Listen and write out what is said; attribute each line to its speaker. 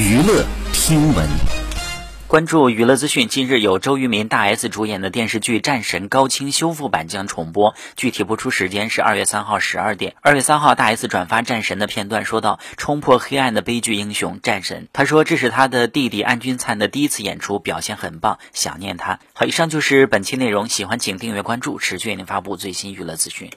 Speaker 1: 娱乐听闻。
Speaker 2: 关注娱乐资讯近日有周渝民大 s 主演的电视剧战神高清修复版将重播。具体播出时间是二月三号十二点。二月三号大 s 转发战神的片段说道冲破黑暗的悲剧英雄战神。他说这是他的弟弟安钧璨的第一次演出表现很棒想念他。好以上就是本期内容喜欢请订阅关注持续为您发布最新娱乐资讯。